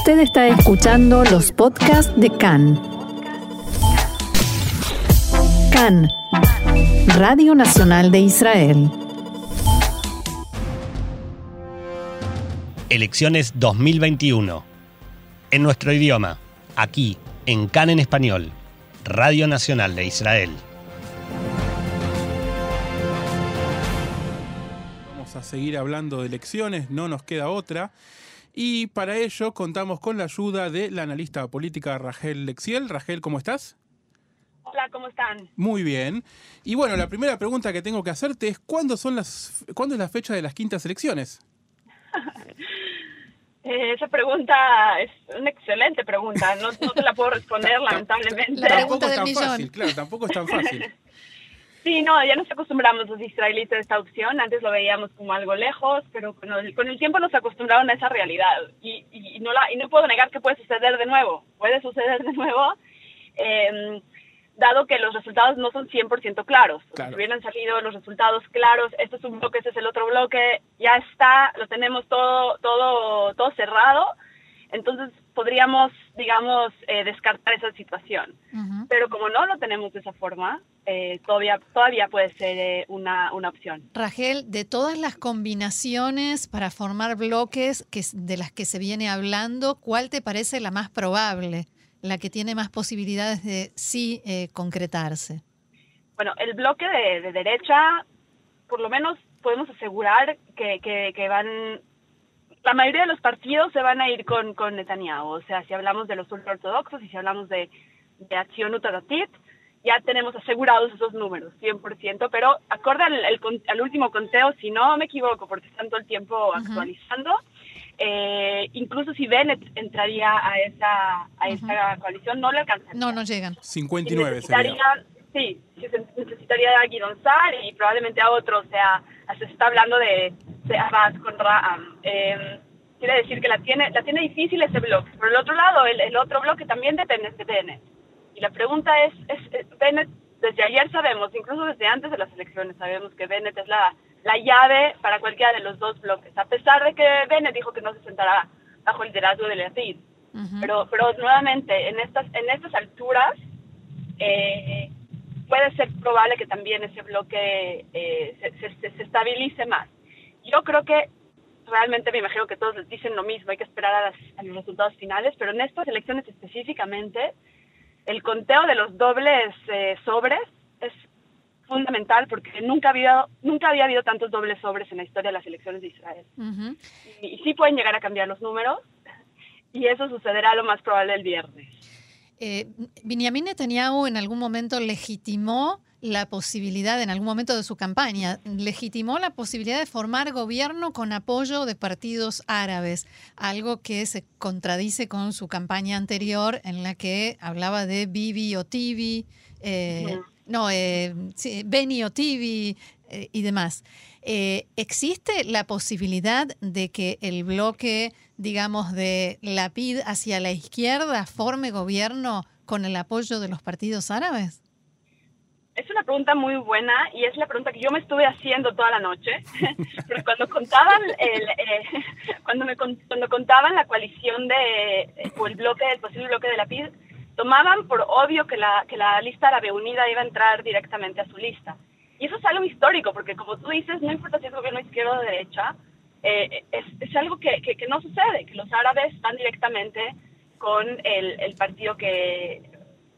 Usted está escuchando los podcasts de CAN. CAN, Radio Nacional de Israel. Elecciones 2021. En nuestro idioma, aquí, en CAN en español, Radio Nacional de Israel. Vamos a seguir hablando de elecciones, no nos queda otra. Y para ello contamos con la ayuda de la analista política Rachel Lexiel. Rachel, ¿cómo estás? Hola, ¿cómo están? Muy bien. Y bueno, la primera pregunta que tengo que hacerte es ¿cuándo son las cuándo es la fecha de las quintas elecciones? Eh, esa pregunta es una excelente pregunta. No, no te la puedo responder, lamentablemente. La tampoco es tan fácil, claro, tampoco es tan fácil. Sí, no, ya nos acostumbramos los israelitas a esta opción. Antes lo veíamos como algo lejos, pero con el, con el tiempo nos acostumbraron a esa realidad. Y, y, no la, y no puedo negar que puede suceder de nuevo. Puede suceder de nuevo, eh, dado que los resultados no son 100% claros. Claro. Si hubieran salido los resultados claros, esto es un bloque, este es el otro bloque, ya está, lo tenemos todo, todo, todo cerrado. Entonces podríamos, digamos, eh, descartar esa situación. Pero como no lo tenemos de esa forma, eh, todavía, todavía puede ser eh, una, una opción. Rachel, de todas las combinaciones para formar bloques que, de las que se viene hablando, ¿cuál te parece la más probable? La que tiene más posibilidades de sí concretarse. Bueno, el bloque de, de derecha, por lo menos podemos asegurar que, que, que van, la mayoría de los partidos se van a ir con, con Netanyahu. O sea, si hablamos de los ultraortodoxos y si hablamos de, de Acción Utaratit, ya tenemos asegurados esos números, 100%, pero acorde al, al con- al último conteo, si no me equivoco, porque están todo el tiempo actualizando, eh, incluso si Bennett entraría a esa, a esa coalición, no le alcanzaría. No, no llegan. 59 sería. necesitaría, sí, sí, necesitaría a Guidon Sar y probablemente a otro, o sea, se está hablando de, de Abbas con Raham. Eh, quiere decir que la tiene, la tiene difícil ese bloque. Por el otro lado, el, el otro bloque también depende de Bennett. Y la pregunta es, es, es, Bennett, desde ayer sabemos, incluso desde antes de las elecciones, sabemos que Bennett es la, la llave para cualquiera de los dos bloques, a pesar de que Bennett dijo que no se sentará bajo el liderazgo de Lapid. Ujú. Pero, pero nuevamente, en estas, en estas alturas, eh, puede ser probable que también ese bloque eh, se, se- se estabilice más. Yo creo que realmente me imagino que todos les dicen lo mismo, hay que esperar a, las- a los resultados finales, pero en estas elecciones específicamente, el conteo de los dobles eh, sobres es fundamental porque nunca había, nunca había habido tantos dobles sobres en la historia de las elecciones de Israel. Y sí pueden llegar a cambiar los números, y eso sucederá lo más probable el viernes. Eh, Benjamin Netanyahu en algún momento legitimó la posibilidad, en algún momento de su campaña, legitimó la posibilidad de formar gobierno con apoyo de partidos árabes, algo que se contradice con su campaña anterior en la que hablaba de Bibi o Tibi, eh, Ujú. No, eh, sí, Beni o Tibi eh, y demás. Eh, ¿Existe la posibilidad de que el bloque, digamos, de Lapid hacia la izquierda forme gobierno con el apoyo de los partidos árabes? Es una pregunta muy buena y es la pregunta que yo me estuve haciendo toda la noche. Pero cuando contaban el, eh, cuando me cuando contaban la coalición de o el bloque el posible bloque de la PID, tomaban por obvio que la que la lista árabe unida iba a entrar directamente a su lista. Y eso es algo histórico porque como tú dices, no importa si es gobierno izquierda o derecha, eh, es, es algo que, que, que no sucede, que los árabes van directamente con el, el partido que,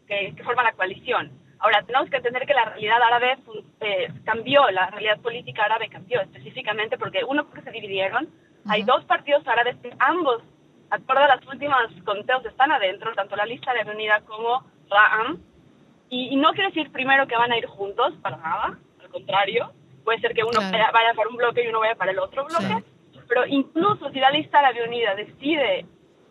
que, que forma la coalición. Ahora, tenemos que entender que la realidad árabe eh, cambió, la realidad política árabe cambió específicamente porque, uno, porque se dividieron, hay dos partidos árabes que ambos, acorde a las últimas conteos, están adentro, tanto la lista de unida como Ra'am, y, y no quiere decir primero que van a ir juntos, para nada, al contrario, puede ser que uno Claro. vaya, vaya para un bloque y uno vaya para el otro bloque, pero incluso si la lista árabe unida decide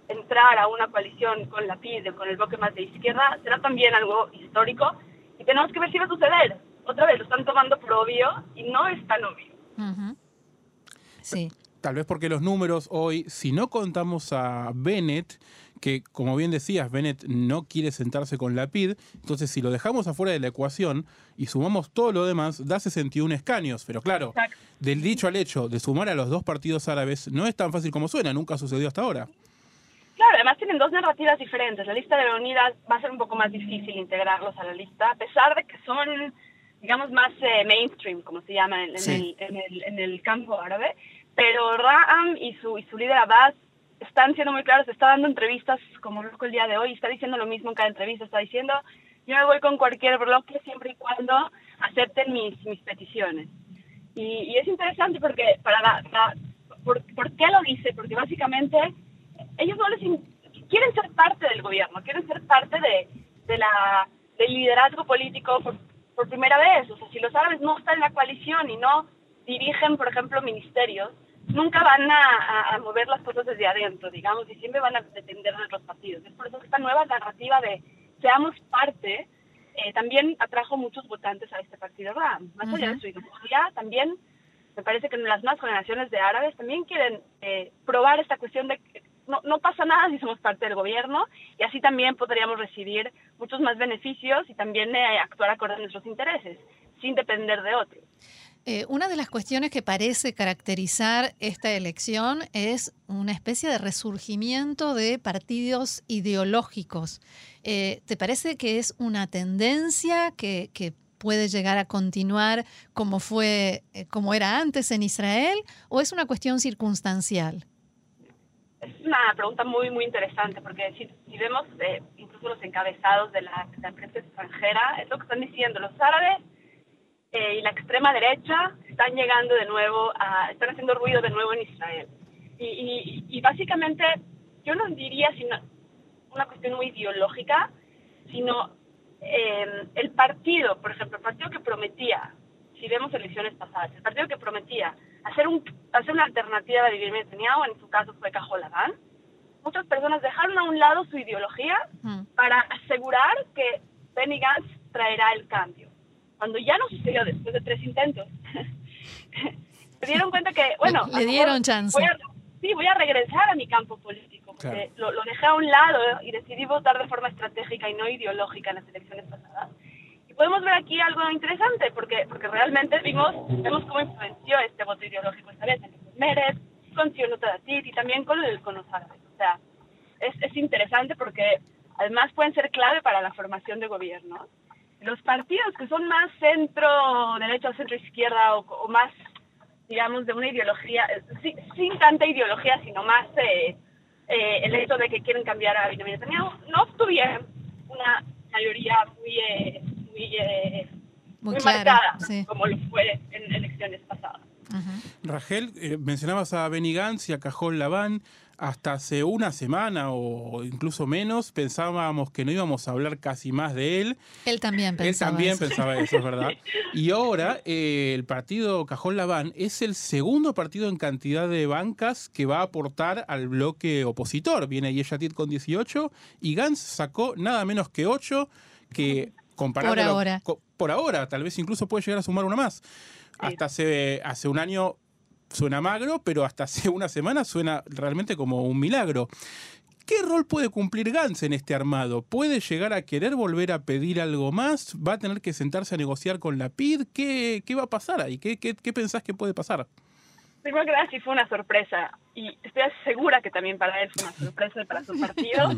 entrar a una coalición con la PIDE, con el bloque más de izquierda, será también algo histórico y tenemos que ver si va a suceder. Otra vez, lo están tomando por obvio y no es tan obvio. Ujú. Sí. Tal vez porque los números hoy, si no contamos a Bennett, que como bien decías, Bennett no quiere sentarse con la PID, entonces si lo dejamos afuera de la ecuación y sumamos todo lo demás, da 61 escaños. Pero claro, Exacto. del dicho al hecho de sumar a los dos partidos árabes no es tan fácil como suena, nunca sucedió hasta ahora. Claro, además tienen dos narrativas diferentes. La lista de Leonidas va a ser un poco más difícil integrarlos a la lista, a pesar de que son, digamos, más eh, mainstream, como se llama en, Sí. el, en, el, en el campo árabe. Pero Ram y su, su líder Abbas están siendo muy claros, está dando entrevistas como loco el día de hoy, está diciendo lo mismo en cada entrevista, está diciendo, yo me voy con cualquier bloque siempre y cuando acepten mis, mis peticiones. Y, es interesante porque, para, la- por, ¿por qué lo dice? Porque básicamente ellos no les quieren ser parte del gobierno, quieren ser parte de, de la, del liderazgo político por primera vez. O sea, si los árabes no están en la coalición y no dirigen, por ejemplo, ministerios, nunca van a, mover las cosas desde adentro, digamos, y siempre van a depender de los partidos. Es por eso que esta nueva narrativa de seamos parte eh, también atrajo muchos votantes a este partido RAM. Más allá de su ideología, también me parece que las nuevas generaciones de árabes también quieren eh, probar esta cuestión de que no, no pasa nada si somos parte del gobierno y así también podríamos recibir muchos más beneficios y también eh, actuar acorde a nuestros intereses, sin depender de otros. Eh, una de las cuestiones que parece caracterizar esta elección es una especie de resurgimiento de partidos ideológicos. Eh, ¿Te parece que es una tendencia que, puede llegar a continuar como fue, eh, como era antes en Israel, o es una cuestión circunstancial? Es una pregunta muy, muy interesante, porque si, vemos incluso los encabezados de la, de la prensa extranjera, es lo que están diciendo. Los árabes eh, y la extrema derecha están llegando de nuevo, a, están haciendo ruido de nuevo en Israel. Y, y, y básicamente, yo no diría sino una cuestión muy ideológica, sino eh, el partido, por ejemplo, el partido que prometía, si vemos elecciones pasadas, el partido que prometía hacer, un, hacer una alternativa a Benjamin Netanyahu, en su caso fue Cajolabán, muchas personas dejaron a un lado su ideología Mm. para asegurar que Benny Gantz traerá el cambio. Cuando ya no sucedió después de tres intentos, se dieron cuenta que, bueno, Le dieron mejor chance. voy a- sí, voy a regresar a mi campo político, porque Claro. lo, lo dejé a un lado y decidí votar de forma estratégica y no ideológica en las elecciones pasadas. Y podemos ver aquí algo interesante, porque, porque realmente vimos, vemos cómo influenció este voto ideológico esta vez en Meret, con Sionut Datit y también con, el, con los árabes. O sea, es, es interesante porque además pueden ser clave para la formación de gobiernos. Los partidos que son más centro derecha o centro izquierda o, o más, digamos, de una ideología, eh, sin, sin tanta ideología, sino más eh, eh, el hecho de que quieren cambiar a Benjamin Netanyahu, no obtuvieron una mayoría muy, eh, muy, eh, Muy muy clara, marcada, sí. como lo fue en elecciones pasadas. Ujú. Rachel, eh, mencionabas a Benny Gantz y a Cajol Laván. Hasta hace una semana o incluso menos pensábamos que no íbamos a hablar casi más de él. Él también pensaba Él también eso. pensaba eso, es verdad. Y ahora eh, el partido Cajol Laván es el segundo partido en cantidad de bancas que va a aportar al bloque opositor. Viene Yeshatit con 18 y Gantz sacó nada menos que 8 que comparándolo ahora. co- por ahora, tal vez incluso puede llegar a sumar una más. Hasta hace, hace un año suena magro, pero hasta hace una semana suena realmente como un milagro. ¿Qué rol puede cumplir Gantz en este armado? ¿Puede llegar a querer volver a pedir algo más? ¿Va a tener que sentarse a negociar con la PID? ¿Qué, qué va a pasar ahí? ¿Qué, qué, qué pensás que puede pasar? Primero que nada, sí fue una sorpresa y estoy segura que también para él fue una sorpresa y para su partido.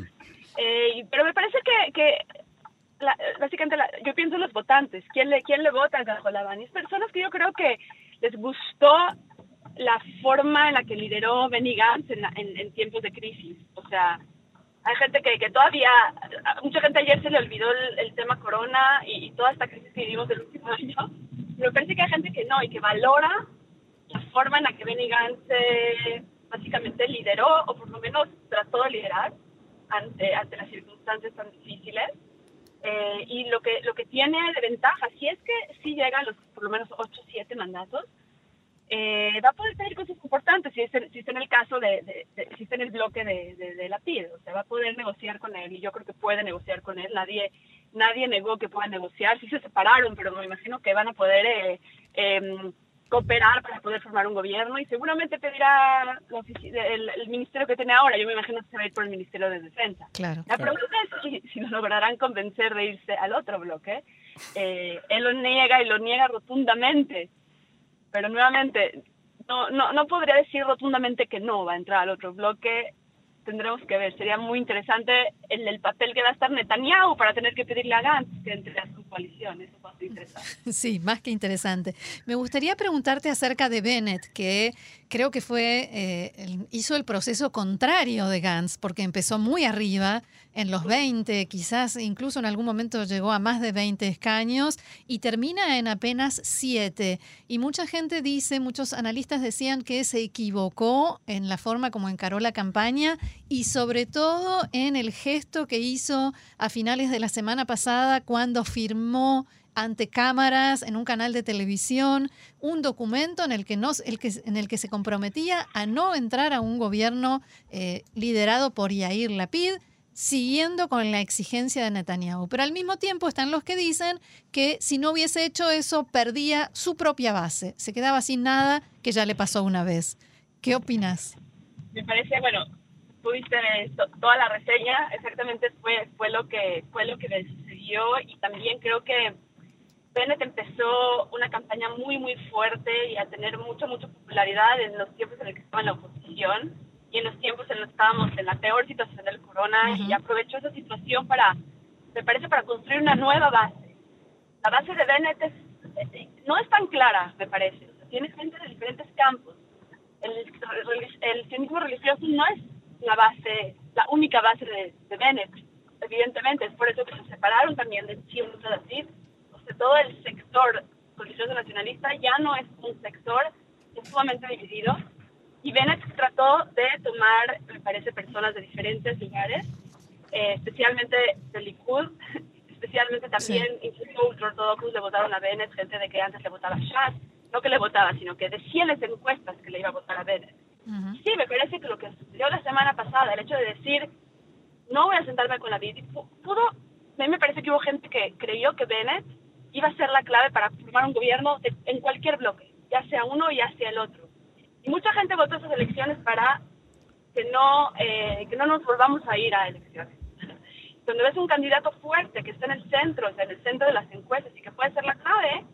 Eh, y- pero me parece que, que la- básicamente la- yo pienso en los votantes. ¿Quién le, quién le vota a Cajolabán? Y es personas que yo creo que les gustó la forma en la que lideró Benny Gantz en, en- en tiempos de crisis. O sea, hay gente que, que todavía, mucha gente ayer se le olvidó el, el tema corona y, y toda esta crisis que vivimos el último año, pero parece que hay gente que no y que valora la forma en la que Benny Gantz eh, básicamente lideró, o por lo menos trató de liderar ante, ante las circunstancias tan difíciles. Eh, y lo que, lo que tiene de ventaja, si es que sí llega a los por lo menos 8 o 7 mandatos, eh, va a poder pedir cosas importantes si, es si está en el caso de, de- de- si está en el bloque de, de, de la PID, o sea, va a poder negociar con él y yo creo que puede negociar con él, nadie nadie negó que puedan negociar, sí se separaron, pero me imagino que van a poder eh, em, cooperar para poder formar un gobierno y seguramente pedirá el, el ministerio que tiene ahora, yo me imagino que se va a ir por el Ministerio de Defensa. Claro. La Claro. pregunta es si, si lo lograrán convencer de irse al otro bloque. Eh, él lo niega y lo niega rotundamente, pero nuevamente no, no, no podría decir rotundamente que no va a entrar al otro bloque tendremos que ver. Sería muy interesante el, el, papel que va a estar Netanyahu para tener que pedirle a Gantz que entre a coalición. Eso va a ser interesante. Sí, más que interesante. Me gustaría preguntarte acerca de Bennett, que creo que fue eh, hizo el proceso contrario de Gantz, porque empezó muy arriba, en los 20, quizás incluso en algún momento llegó a más de 20 escaños y termina en apenas 7. Y mucha gente dice, muchos analistas decían que se equivocó en la forma como encaró la campaña y sobre todo en el gesto que hizo a finales de la semana pasada cuando firmó ante cámaras en un canal de televisión un documento en el que, el que, en el que se comprometía a no entrar a un gobierno eh, liderado por Yair Lapid, siguiendo con la exigencia de Netanyahu. Pero al mismo tiempo están los que dicen que si no hubiese hecho eso, perdía su propia base, se quedaba sin nada que ya le pasó una vez. ¿Qué opinas? Me parece, bueno, tuviste toda la reseña, exactamente fue, fue, lo que, fue lo que le y también creo que Bennett empezó una campaña muy, muy fuerte y a tener mucha, mucha popularidad en los tiempos en los que estaba en la oposición y en los tiempos en los que estábamos en la peor situación del corona y aprovechó esa situación para, me parece, para construir una nueva base. La base de Bennett es, eh, no es tan clara, me parece. tiene gente de diferentes campos. El, el, sionismo religioso no es la base, la única base de, Bennett, evidentemente. Es por eso que se separaron también de David. O sea, todo el sector religioso nacionalista ya no es un sector sumamente dividido y Bennett trató de tomar, me parece, personas de diferentes lugares, eh, especialmente del Likud, especialmente también sí. incluso ultraortodoxos le votaron a Bennett, gente de que antes le votaba a Shas, no que le votaba, sino que decían las encuestas que le iba a votar a Bennett. Sí, me parece que lo que sucedió la semana pasada, el hecho de decir, no voy a sentarme con la vida, pudo, a mí me parece que hubo gente que creyó que Bennett iba a ser la clave para formar un gobierno en cualquier bloque, ya sea uno ya sea el otro. Y mucha gente votó esas elecciones para que no, eh, que no nos volvamos a ir a elecciones. Donde ves un candidato fuerte que está en el centro, en el centro de las encuestas y que puede ser la clave,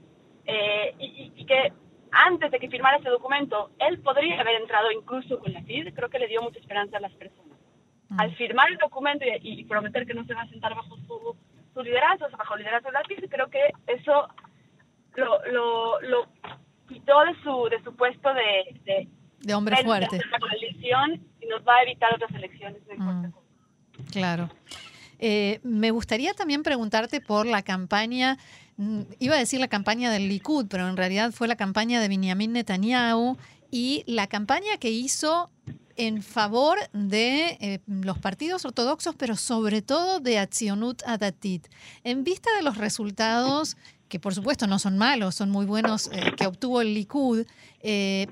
eh, y, que antes de que firmara ese documento, él podría haber entrado incluso con la FID, creo que le dio mucha esperanza a las personas. Al firmar el documento y, prometer que no se va a sentar bajo su, su liderazgo, bajo el liderazgo de la creo que eso lo, lo, lo quitó de su, de su puesto de, de, hombre fuerte. y nos va a evitar otras elecciones. Mm, claro. Eh, me gustaría también preguntarte por la campaña, mm, iba a decir la campaña del Likud, pero en realidad fue la campaña de Benjamin Netanyahu y la campaña que hizo en favor de eh, los partidos ortodoxos, pero sobre todo de Atzionut Adatit. En vista de los resultados que por supuesto no son malos, son muy buenos, eh, que obtuvo el Likud. Eh,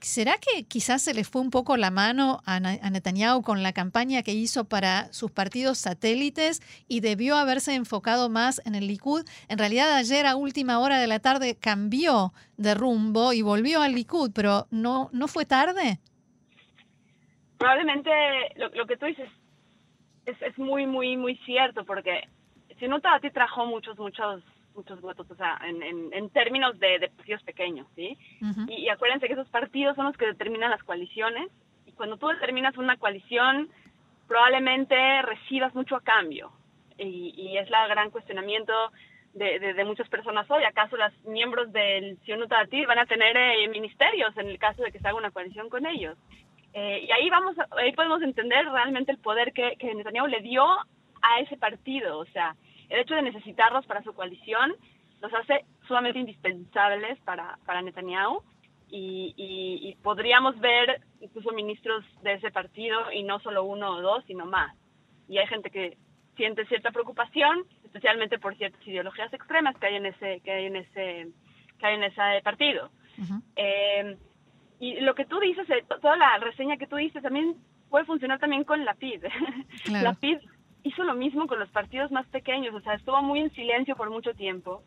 ¿Será que quizás se le fue un poco la mano a, Netanyahu con la campaña que hizo para sus partidos satélites y debió haberse enfocado más en el Likud? En realidad ayer a última hora de la tarde cambió de rumbo y volvió al Likud, pero ¿no, no fue tarde? Probablemente lo, lo que tú dices es, es, muy, muy, muy cierto, porque si no a ti trajo muchos, muchos muchos votos, o sea, en, en, términos de, de, partidos pequeños, ¿sí? y, acuérdense que esos partidos son los que determinan las coaliciones, y cuando tú determinas una coalición, probablemente recibas mucho a cambio, y, y es la gran cuestionamiento de, de, muchas personas hoy. ¿Acaso los miembros del Sion van a tener eh, ministerios en el caso de que se haga una coalición con ellos? Eh, y ahí vamos, ahí podemos entender realmente el poder que, que Netanyahu le dio a ese partido, o sea, el hecho de necesitarlos para su coalición los hace sumamente indispensables para, para Netanyahu y, podríamos ver incluso ministros de ese partido y no solo uno o dos, sino más. Y hay gente que siente cierta preocupación, especialmente por ciertas ideologías extremas que hay en ese que hay en ese que hay en ese partido. Toda la reseña que tú dices también puede funcionar también con la PID. La PID hizo lo mismo con los partidos más pequeños, o sea, estuvo muy en silencio por mucho tiempo,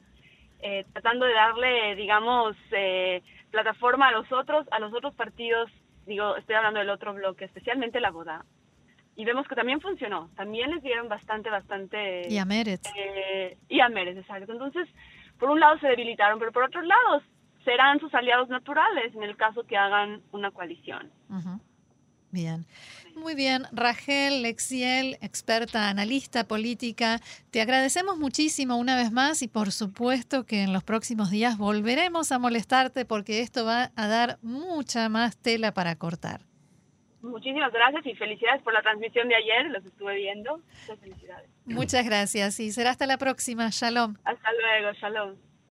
eh, tratando de darle, digamos, eh, plataforma a los otros, a los otros partidos, digo, estoy hablando del otro bloque, especialmente la boda. Y vemos que también funcionó, también les dieron bastante, bastante... Y a Meretz. Eh, y a Meretz, exacto. Entonces, por un lado se debilitaron, pero por otro lado serán sus aliados naturales en el caso que hagan una coalición. Bien. Muy bien, Rachel Lexiel, experta analista política, te agradecemos muchísimo una vez más y por supuesto que en los próximos días volveremos a molestarte porque esto va a dar mucha más tela para cortar. Muchísimas gracias y felicidades por la transmisión de ayer, los estuve viendo. Muchas felicidades. Muchas gracias y será hasta la próxima. Shalom. Hasta luego, shalom.